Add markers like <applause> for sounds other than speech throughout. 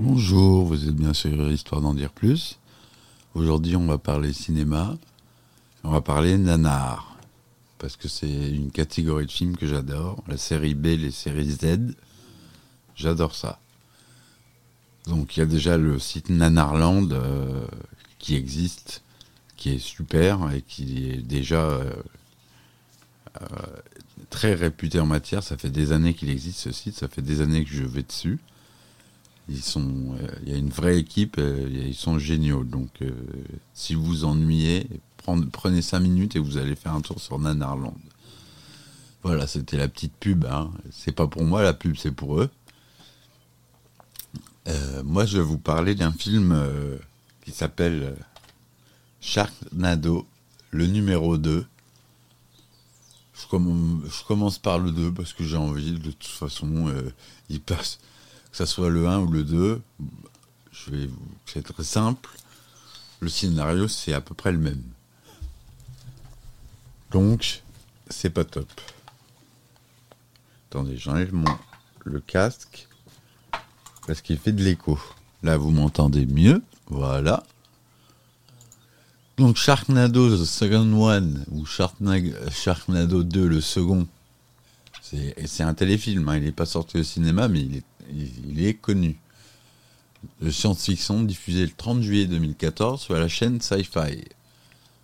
Bonjour, vous êtes bien sur Histoire d'en dire plus. Aujourd'hui, on va parler cinéma. On va parler nanar. Parce que c'est une catégorie de films que j'adore. La série B, les séries Z. J'adore ça. Donc, il y a déjà le site Nanarland euh, qui existe, qui est super et qui est déjà euh, très réputé en matière. Ça fait des années qu'il existe ce site. Ça fait des années que je vais dessus. Sont, il y a une vraie équipe, ils sont géniaux. Donc, si vous vous ennuyez, prenez 5 minutes et vous allez faire un tour sur Nanarland. Voilà, c'était la petite pub. Hein. C'est pas pour moi la pub, c'est pour eux. Euh, moi, je vais vous parler d'un film euh, qui s'appelle euh, Sharknado, le numéro 2. Je, commence par le 2 parce que j'ai envie, de toute façon, il passe, que ce soit le 1 ou le 2. Je vais c'est très simple. Le scénario, c'est à peu près le même. Donc, c'est pas top. Attendez, j'enlève mon le casque parce qu'il fait de l'écho. Là, vous m'entendez mieux. Voilà. Donc Sharknado The Second One ou Sharknado 2 le second, c'est un téléfilm, hein. il n'est pas sorti au cinéma mais il est, il est connu. De science-fiction diffusé le 30 juillet 2014 sur la chaîne Sci-Fi.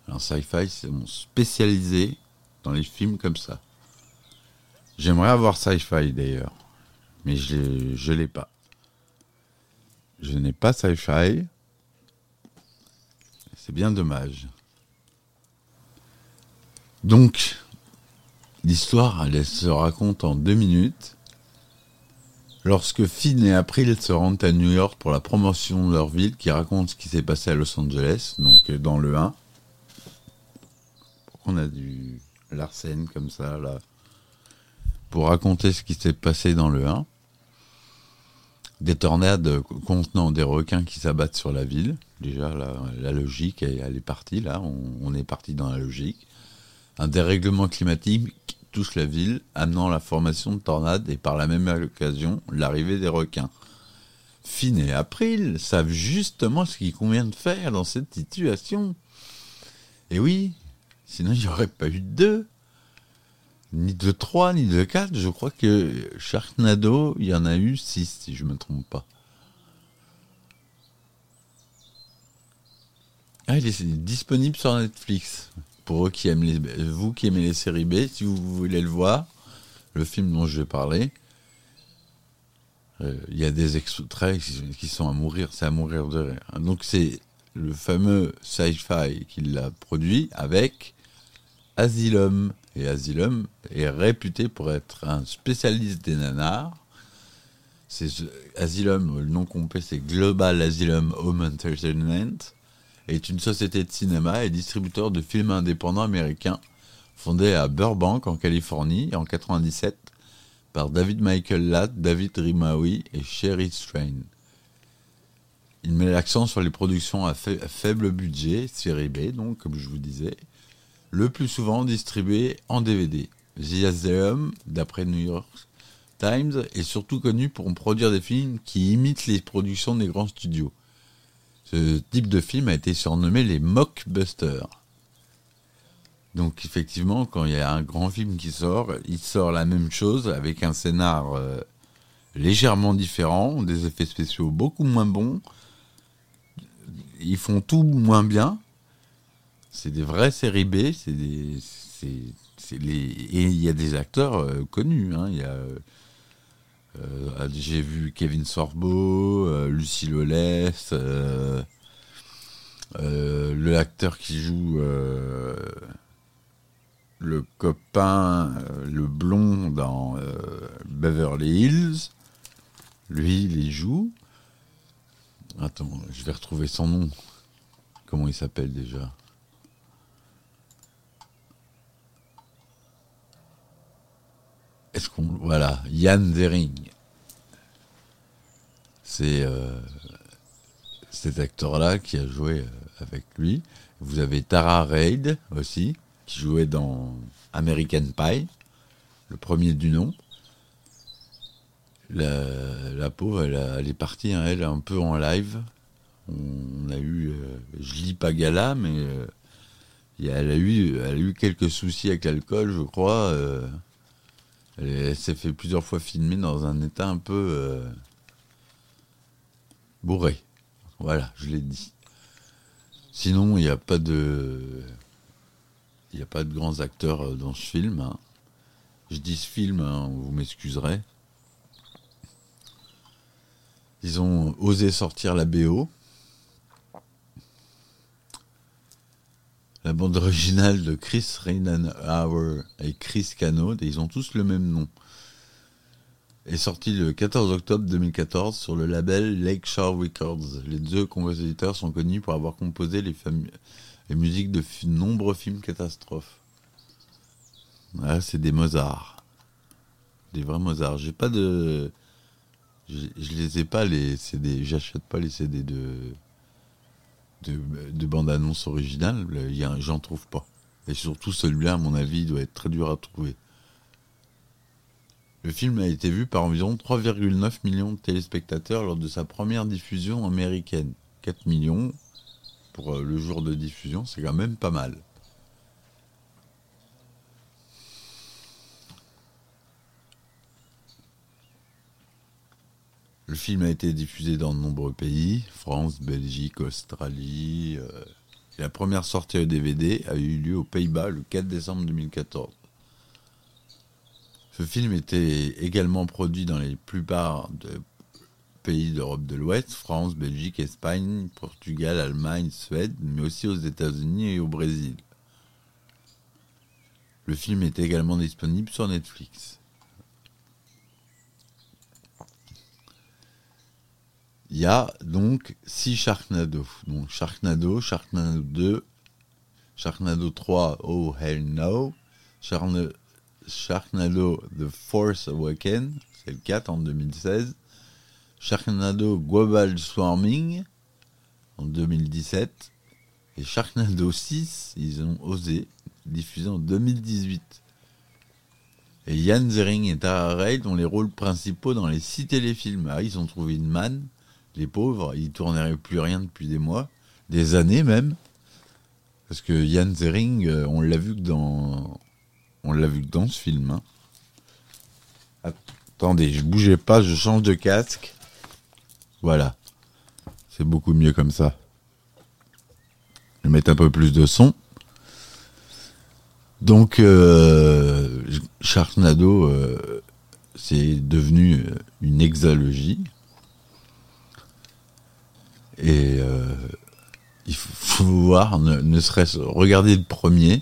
Alors Sci-Fi c'est spécialisé dans les films comme ça. J'aimerais avoir Sci-Fi d'ailleurs, mais je ne l'ai pas. Je n'ai pas sci-fi. C'est bien dommage. Donc, l'histoire, elle, se raconte en deux minutes. Lorsque Finn et April se rendent à New York pour la promotion de leur ville, qui raconte ce qui s'est passé à Los Angeles, donc euh, dans le 1. Pourquoi on a du Larsen comme ça, là Pour raconter ce qui s'est passé dans le 1 des tornades contenant des requins qui s'abattent sur la ville. Déjà, la, logique, elle, est partie, là, on, est parti dans la logique. Un dérèglement climatique touche la ville, amenant la formation de tornades et par la même occasion, l'arrivée des requins. Finn et April savent justement ce qu'il convient de faire dans cette situation. Et oui, sinon il n'y aurait pas eu deux ni de 3, ni de 4. Je crois que Sharknado, il y en a eu 6, si je ne me trompe pas. Ah, il est disponible sur Netflix. Pour eux qui aiment les, vous qui aimez les séries B, si vous voulez le voir, le film dont je vais parler, euh, il y a des extraits qui sont à mourir, c'est à mourir de rire. Donc c'est le fameux sci-fi qui l'a produit avec Asylum. Et Asylum est réputé pour être un spécialiste des nanars. Asylum, le nom complet c'est Global Asylum Home Entertainment, est une société de cinéma et distributeur de films indépendants américains fondée à Burbank en Californie en 97 par David Michael Latt, David Rimawi et Sherry Strain. Il met l'accent sur les productions à, faible budget, série B donc, comme je vous disais, le plus souvent distribué en DVD. The Asylum, d'après New York Times, est surtout connu pour produire des films qui imitent les productions des grands studios. Ce type de film a été surnommé les mockbusters. Donc effectivement, quand il y a un grand film qui sort, il sort la même chose avec un scénar euh, légèrement différent, des effets spéciaux beaucoup moins bons. Ils font tout moins bien, c'est des vraies séries B, c'est des, et il y a des acteurs euh, connus. Hein. A, euh, j'ai vu Kevin Sorbo, euh, Lucie Lolès, le acteur qui joue le copain, le blond dans Beverly Hills. Lui, il joue. Attends, je vais retrouver son nom. Comment il s'appelle déjà? Est-ce qu'on voilà Yann Dering. C'est euh, cet acteur-là qui a joué euh, avec lui. Vous avez Tara Reid aussi qui jouait dans American Pie, le premier du nom. La, pauvre, elle, est partie, hein, elle, un peu en live. On, a eu, euh, je lis pas gala, mais euh, elle, a eu, elle a eu quelques soucis avec l'alcool, je crois. Elle elle s'est fait plusieurs fois filmer dans un état un peu euh, bourré. Voilà, je l'ai dit. Sinon, il n'y a pas de. Il n'y a pas de grands acteurs euh, dans ce film. hein. Je dis ce film, hein, vous m'excuserez. Ils ont osé sortir la BO. La bande originale de Chris Reinhauer et Chris Cano, et ils ont tous le même nom, est sortie le 14 octobre 2014 sur le label Lakeshore Records. Les deux compositeurs sont connus pour avoir composé les, musiques de nombreux films catastrophes. Ah, c'est des Mozart. Des vrais Mozart. J'ai pas de. Je, je les ai pas les CD. J'achète pas les CD de. De, de bande-annonce originale. J'en trouve pas. Et surtout celui-là, à mon avis, doit être très dur à trouver. Le film a été vu par environ 3,9 millions de téléspectateurs lors de sa première diffusion américaine. 4 millions pour euh, le jour de diffusion, c'est quand même pas mal. Le film a été diffusé dans de nombreux pays, France, Belgique, Australie. euh, la première sortie au DVD a eu lieu aux Pays-Bas le 4 décembre 2014. Ce film était également produit dans les plupart des pays d'Europe de l'Ouest, France, Belgique, Espagne, Portugal, Allemagne, Suède, mais aussi aux États-Unis et au Brésil. Le film est également disponible sur Netflix. Il y a donc 6 Sharknado. Donc Sharknado, Sharknado 2, Sharknado 3, Oh Hell No, Sharknado, The Force Awakens, c'est le 4 en 2016, Sharknado Global Swarming en 2017, et Sharknado 6, ils ont osé, diffusé en 2018. Et Yann Zering et Tara Reid ont les rôles principaux dans les six téléfilms. Ah, ils ont trouvé une manne, les pauvres, ils tourneraient plus rien depuis des mois, des années même. Parce que Yann Zering, euh, on l'a vu que dans, on l'a vu que dans ce film. hein. Attendez, je bougeais pas, je change de casque. Voilà, c'est beaucoup mieux comme ça. Je vais un peu plus de son. Donc, euh, Sharknado, euh, c'est devenu une exalogie. Et euh, il faut, <laughs> voir, ne, serait-ce regarder le premier.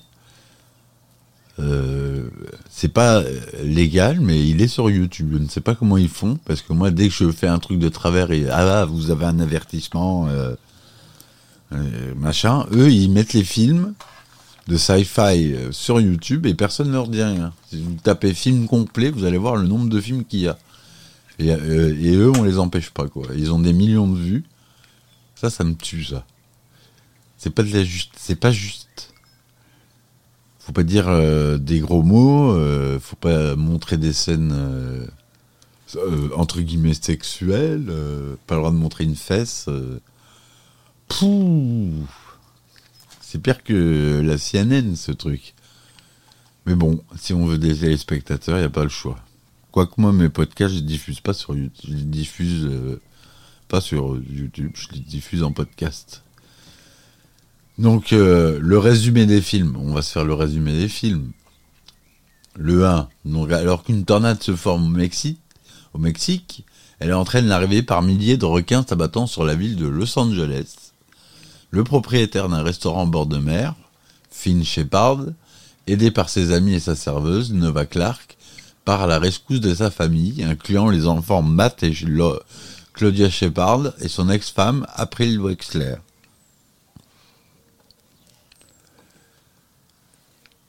Euh, c'est pas légal, mais il est sur YouTube. Je ne sais pas comment ils font, parce que moi, dès que je fais un truc de travers, et ah, vous avez un avertissement, euh, euh, machin, eux, ils mettent les films de sci-fi sur YouTube et personne ne leur dit rien. Si vous tapez film complet, vous allez voir le nombre de films qu'il y a. Et, et eux, on les empêche pas, quoi. Ils ont des millions de vues. Ça, ça me tue, ça. C'est pas de la juste, c'est pas juste. Faut pas dire euh, des gros mots, euh, faut pas montrer des scènes euh, entre guillemets sexuelles, pas le droit de montrer une fesse. Pouh C'est pire que la CNN, ce truc. Mais bon, si on veut des téléspectateurs, il n'y a pas le choix. Quoique moi, mes podcasts, je les diffuse pas sur YouTube. Je les diffuse pas sur YouTube, je les diffuse en podcast. Donc, euh, le résumé des films. On va se faire le résumé des films. Le 1. Donc, alors qu'une tornade se forme au Mexique, au Mexique, elle entraîne l'arrivée par milliers de requins s'abattant sur la ville de Los Angeles. Le propriétaire d'un restaurant bord de mer, Finn Shepard, aidé par ses amis et sa serveuse, Nova Clark, part à la rescousse de sa famille, incluant les enfants Matt et Claudia Shepard et son ex-femme April Wexler.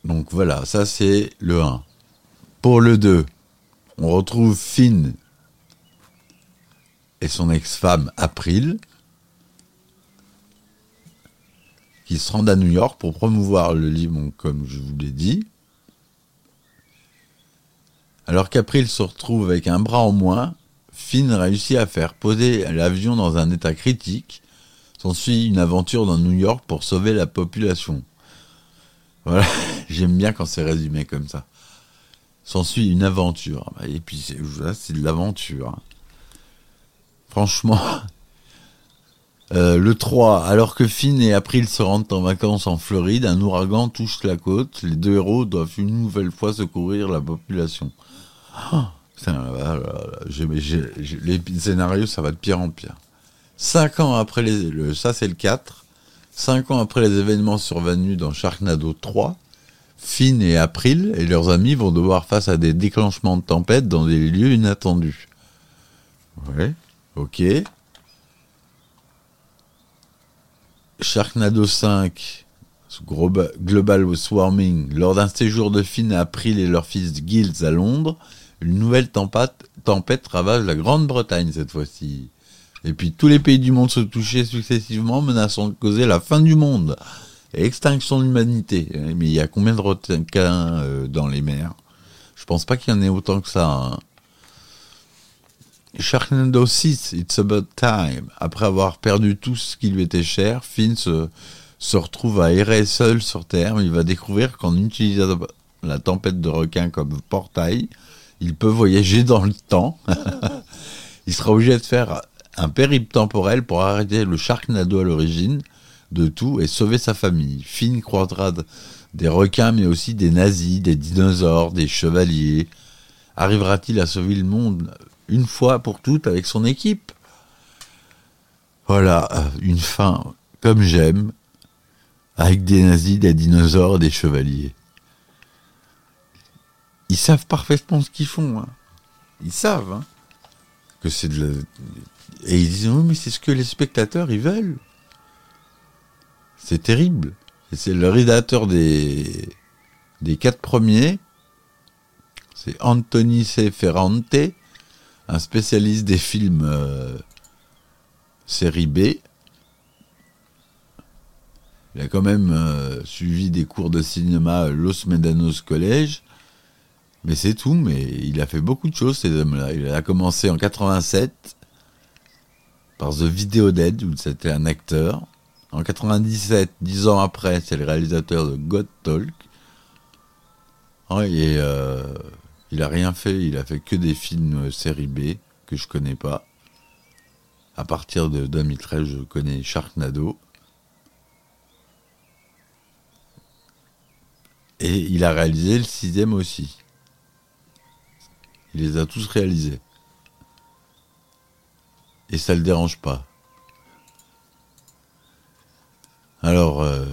Donc voilà, ça c'est le 1. Pour le 2, on retrouve Finn et son ex-femme April qui se rendent à New York pour promouvoir le livre, comme je vous l'ai dit. Alors qu'April se retrouve avec un bras en moins, Finn réussit à faire poser l'avion dans un état critique. S'ensuit une aventure dans New York pour sauver la population. Voilà, <laughs> j'aime bien quand c'est résumé comme ça. S'ensuit une aventure. Et puis là, c'est de l'aventure. Franchement, <laughs> euh, le 3, alors que Finn et April se rendent en vacances en Floride, un ouragan touche la côte. Les deux héros doivent une nouvelle fois secourir la population. Ah, les scénarios, ça va de pire en pire. Cinq ans après les, le, ça c'est le 4. Cinq ans après les événements survenus dans Sharknado 3, Finn et April et leurs amis vont devoir face à des déclenchements de tempête dans des lieux inattendus. Ouais, ok. Sharknado 5, Globa- Global Swarming, lors d'un séjour de Finn et April et leur fils Giles à Londres, une nouvelle tempête, tempête ravage la Grande-Bretagne cette fois-ci. Et puis tous les pays du monde se touchaient successivement, menaçant de causer la fin du monde et extinction de l'humanité. Mais il y a combien de requins euh, dans les mers? Je pense pas qu'il y en ait autant que ça. hein. Sharknado 6, It's About Time. Après avoir perdu tout ce qui lui était cher, Finn se, se retrouve à errer seul sur Terre. Il va découvrir qu'en utilisant la tempête de requins comme portail, il peut voyager dans le temps. <laughs> il sera obligé de faire un périple temporel pour arrêter le Sharknado à l'origine de tout et sauver sa famille. Finn croisera des requins, mais aussi des nazis, des dinosaures, des chevaliers. Arrivera-t-il à sauver le monde une fois pour toutes avec son équipe? Voilà, euh, une fin comme j'aime, avec des nazis, des dinosaures, des chevaliers. Ils savent parfaitement ce qu'ils font. hein. Ils savent hein, que c'est de la... Et ils disent, oui, mais c'est ce que les spectateurs, ils veulent. C'est terrible. C'est le rédacteur des, des quatre premiers. C'est Anthony C. Ferrante, un spécialiste des films euh, série B. Il a quand même euh, suivi des cours de cinéma à Los Medanos College. Mais c'est tout, mais il a fait beaucoup de choses, ces hommes-là. Il a commencé en 87 par The Video Dead, où c'était un acteur. En 97, dix ans après, c'est le réalisateur de God Talk. Ouais, et euh, il a rien fait, il a fait que des films euh, série B que je connais pas. À partir de 2013, je connais Sharknado. Et il a réalisé le sixième aussi. Il les a tous réalisés. Et ça le dérange pas. Alors, euh,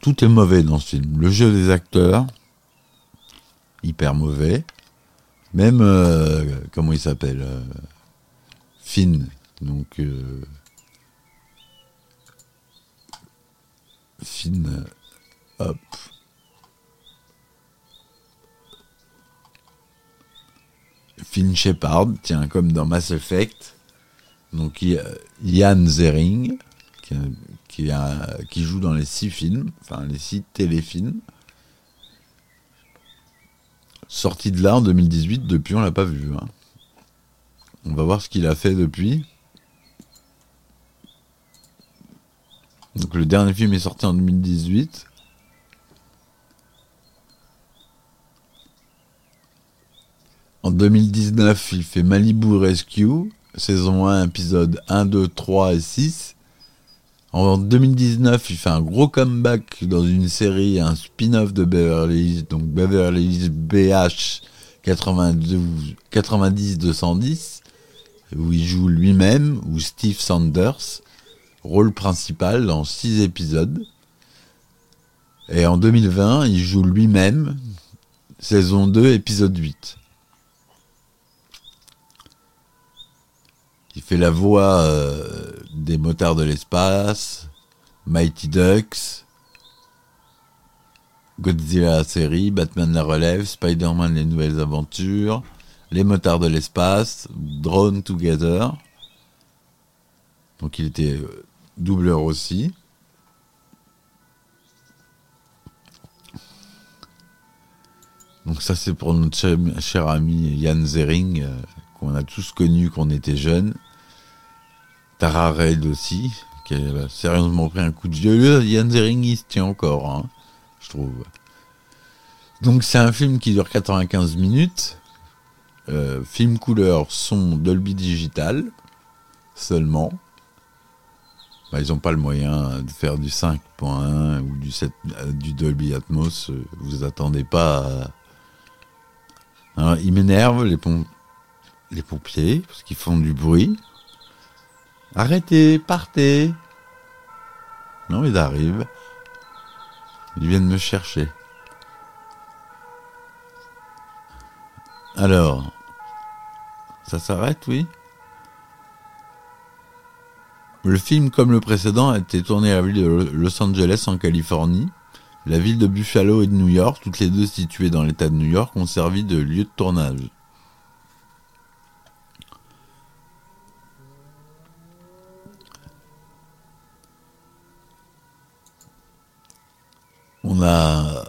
tout est mauvais dans ce film. Le jeu des acteurs, hyper mauvais. Même, euh, comment il s'appelle euh, Finn. Donc, euh, Finn, hop. Finn Shepard, tiens, comme dans Mass Effect. Donc, il y Zering, qui joue dans les six films, enfin les six téléfilms. Sorti de là en 2018, depuis on l'a pas vu. hein. On va voir ce qu'il a fait depuis. Donc le dernier film est sorti en 2018. 2019, il fait Malibu Rescue, saison 1, épisode 1, 2, 3 et 6. En 2019, il fait un gros comeback dans une série, un spin-off de Beverly Hills, donc Beverly Hills BH 92 90-210, où il joue lui-même, ou Steve Sanders, rôle principal dans 6 épisodes. Et en 2020, il joue lui-même, saison 2, épisode 8. Il fait la voix euh, des motards de l'espace, Mighty Ducks, Godzilla la série, Batman la relève, Spider-Man les nouvelles aventures, Les motards de l'espace, Drone Together. Donc il était euh, doubleur aussi. Donc ça c'est pour notre cher, cher ami Yann Zering, euh, qu'on a tous connu quand on était jeunes. Tara Reid aussi, qui a sérieusement pris un coup de vieux. Yann Zering il se tient encore, hein, je trouve. Donc c'est un film qui dure 95 minutes. Euh, film couleur, son Dolby Digital seulement. Bah, ils n'ont pas le moyen de faire du 5.1 ou du, 7, euh, du Dolby Atmos. euh, Vous attendez pas. Alors, ils m'énervent, les, pom- les pompiers, parce qu'ils font du bruit. Arrêtez, partez. Non, ils arrivent. Ils viennent me chercher. Alors, ça s'arrête, oui Le film, comme le précédent, a été tourné à la ville de Los Angeles, en Californie. La ville de Buffalo et de New York, toutes les deux situées dans l'État de New York, ont servi de lieu de tournage. On a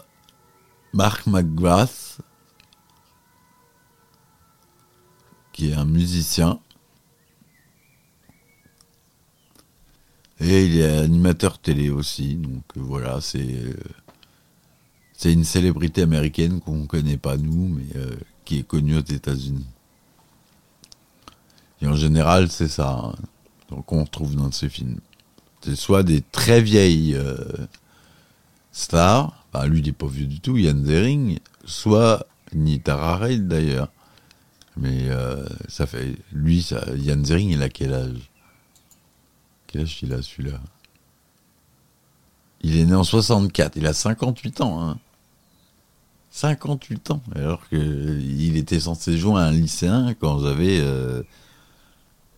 Mark McGrath, qui est un musicien. Et il est animateur télé aussi, donc euh, voilà, c'est euh, c'est une célébrité américaine qu'on ne connaît pas nous, mais euh, qui est connue aux États-Unis. Et en général, c'est ça hein, qu'on retrouve dans ces films. C'est soit des très vieilles stars, enfin, lui il n'est pas vieux du tout, Yann Zering, soit ni Tara Reid d'ailleurs. Mais euh, ça fait. Lui, ça, Yann Zering, il a quel âge? Quel âge il a celui-là? Il est né en 64, il a 58 ans. Hein. 58 ans, alors que il était censé jouer à un lycéen quand j'avais euh,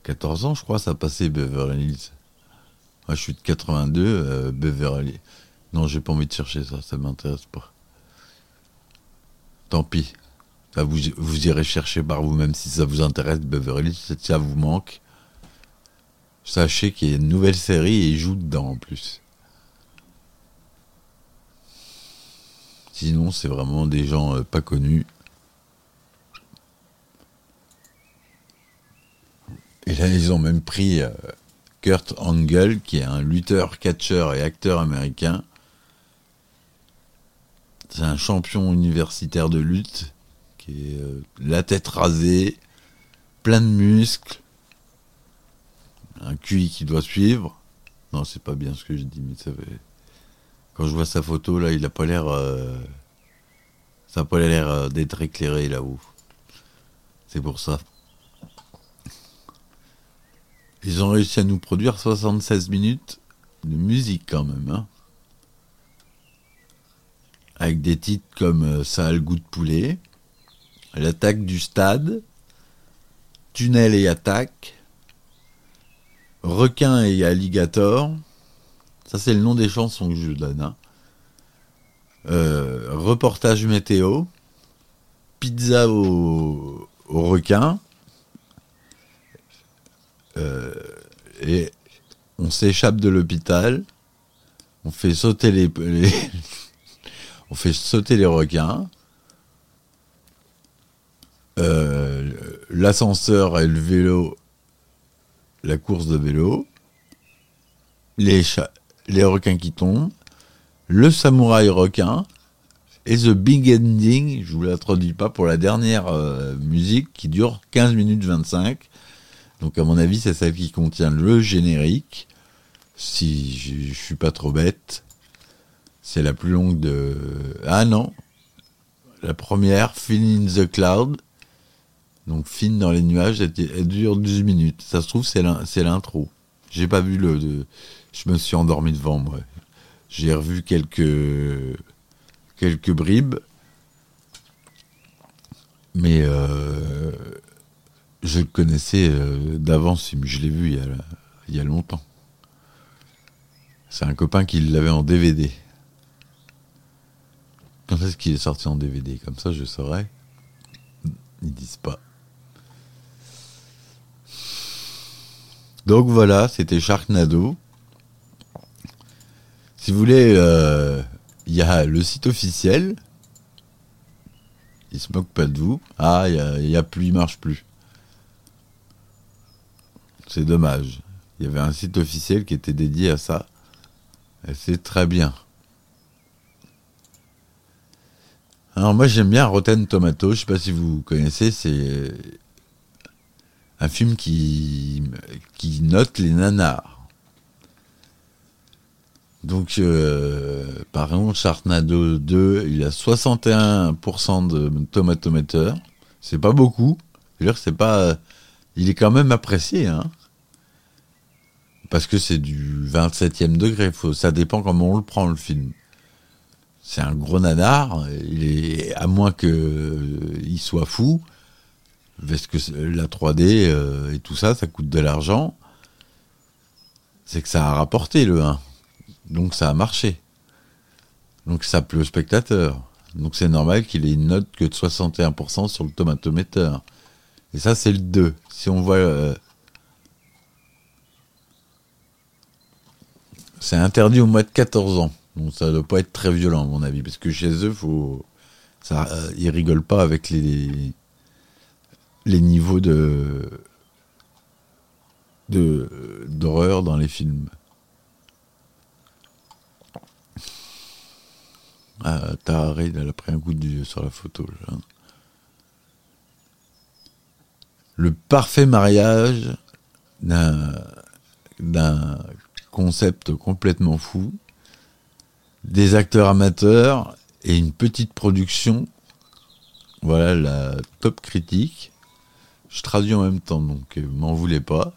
14 ans, je crois, ça passait Beverly Hills. Moi, je suis de 82, euh, Beverly. Non, j'ai pas envie de chercher ça, ça m'intéresse pas. Tant pis. Vous, irez chercher par vous-même si ça vous intéresse, Beverly si ça vous manque. Sachez qu'il y a une nouvelle série et il joue dedans en plus. Sinon, c'est vraiment des gens euh, pas connus. Et là, ils ont même pris euh, Kurt Angle, qui est un lutteur, catcheur et acteur américain. C'est un champion universitaire de lutte, qui est euh, la tête rasée, plein de muscles, un QI qui doit suivre. Non, c'est pas bien ce que je dis, mais ça fait... Quand je vois sa photo, là, il a pas l'air... euh, Ça a pas l'air euh, d'être éclairé là-haut. C'est pour ça. Ils ont réussi à nous produire 76 minutes de musique quand même. Hein Avec des titres comme euh, Ça a le goût de poulet, L'attaque du stade, Tunnel et attaque, Requin et alligator. Ça, c'est le nom des chansons que je donne. hein. Euh, reportage météo, pizza au, requin, euh, et on s'échappe de l'hôpital, on fait sauter les- on fait sauter les requins, euh, l'ascenseur et le vélo, la course de vélo, les, requins qui tombent, le samouraï requin. Et The Big Ending, je vous la traduis pas, pour la dernière euh, musique qui dure 15 minutes 25. Donc à mon avis, c'est celle qui contient le générique. Si je, je suis pas trop bête, c'est la plus longue de... Ah non, la première, Fin in the Cloud. Donc Fine dans les nuages, elle, dure 12 minutes. Ça se trouve, c'est l'in- c'est l'intro. J'ai pas vu le... Je me suis endormi devant, moi. J'ai revu quelques quelques bribes, mais euh, je le connaissais euh, d'avance. Je l'ai vu il y, a, il y a longtemps. C'est un copain qui l'avait en DVD. Quand est-ce qu'il est sorti en DVD Comme ça, je saurais. Ils disent pas. Donc voilà, c'était Sharknado. Si vous voulez, euh, il y a le site officiel il se moque pas de vous. Ah, il y a, plus, il marche plus. C'est dommage. Il y avait un site officiel qui était dédié à ça. Et c'est très bien. Alors moi j'aime bien Rotten Tomato, je sais pas si vous connaissez, c'est un film qui, note les nanars. Donc euh, par exemple Sharknado 2, il a 61% de tomatometer. C'est pas beaucoup. C'est pas il est quand même apprécié hein. Parce que c'est du 27e degré, faut, ça dépend comment on le prend le film c'est un gros nanar. À moins qu'il soit fou, parce que la 3D euh, et tout ça, ça coûte de l'argent. C'est que ça a rapporté le 1. Donc ça a marché. Donc ça plaît au spectateur. Donc c'est normal qu'il ait une note que de 61% sur le tomatometer. Et ça, c'est le 2. Si on voit. Euh, c'est interdit au moins de 14 ans. Donc ça doit pas être très violent à mon avis, parce que chez eux, faut, ça, euh, ils rigolent pas avec les les niveaux de de d'horreur dans les films. Ah, Tahar, il a pris un coup de vieux sur la photo. Le parfait mariage d'un concept complètement fou des acteurs amateurs et une petite production. Voilà la top critique. Je traduis en même temps, donc euh, m'en voulez pas.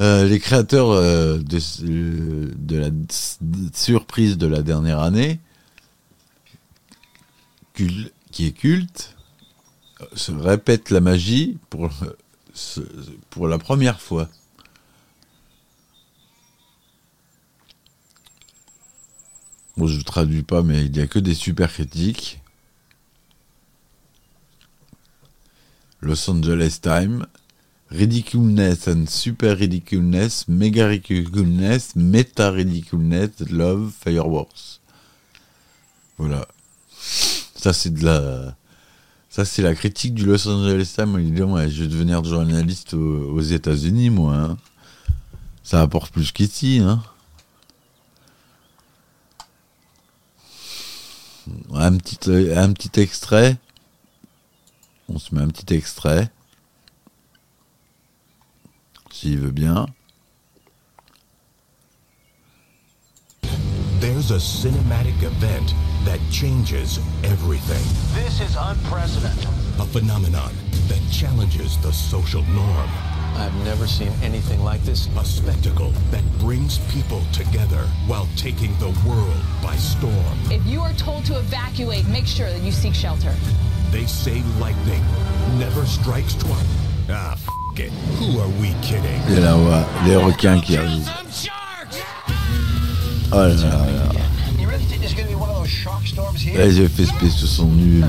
Euh, les créateurs euh, de, la surprise de la dernière année, qui est culte, se répète la magie pour la première fois. Bon, je traduis pas, mais il n'y a que des super critiques. Los Angeles Times. Ridiculeness and super ridiculeness, mega ridiculeness, meta ridiculeness, love, fireworks. Voilà. Ça, c'est de la. Ça, c'est la critique du Los Angeles Times. Il dit, ouais, je vais devenir journaliste aux, États-Unis, moi. Hein. Ça apporte plus qu'ici, hein. Un petit, un petit extrait. On se met un petit extrait. S'il veut bien. There's a cinematic event that changes everything. This is unprecedented. A phenomenon that challenges the social norm. I've never seen anything like this. A spectacle that brings people together while taking the world by storm. If you are told to evacuate, make sure that you seek shelter. They say lightning never strikes twice. Ah, f it. Who are we kidding? Et là, on voit les requins qui arrivent. Oh là là là. Les effets spéciaux sont nuls.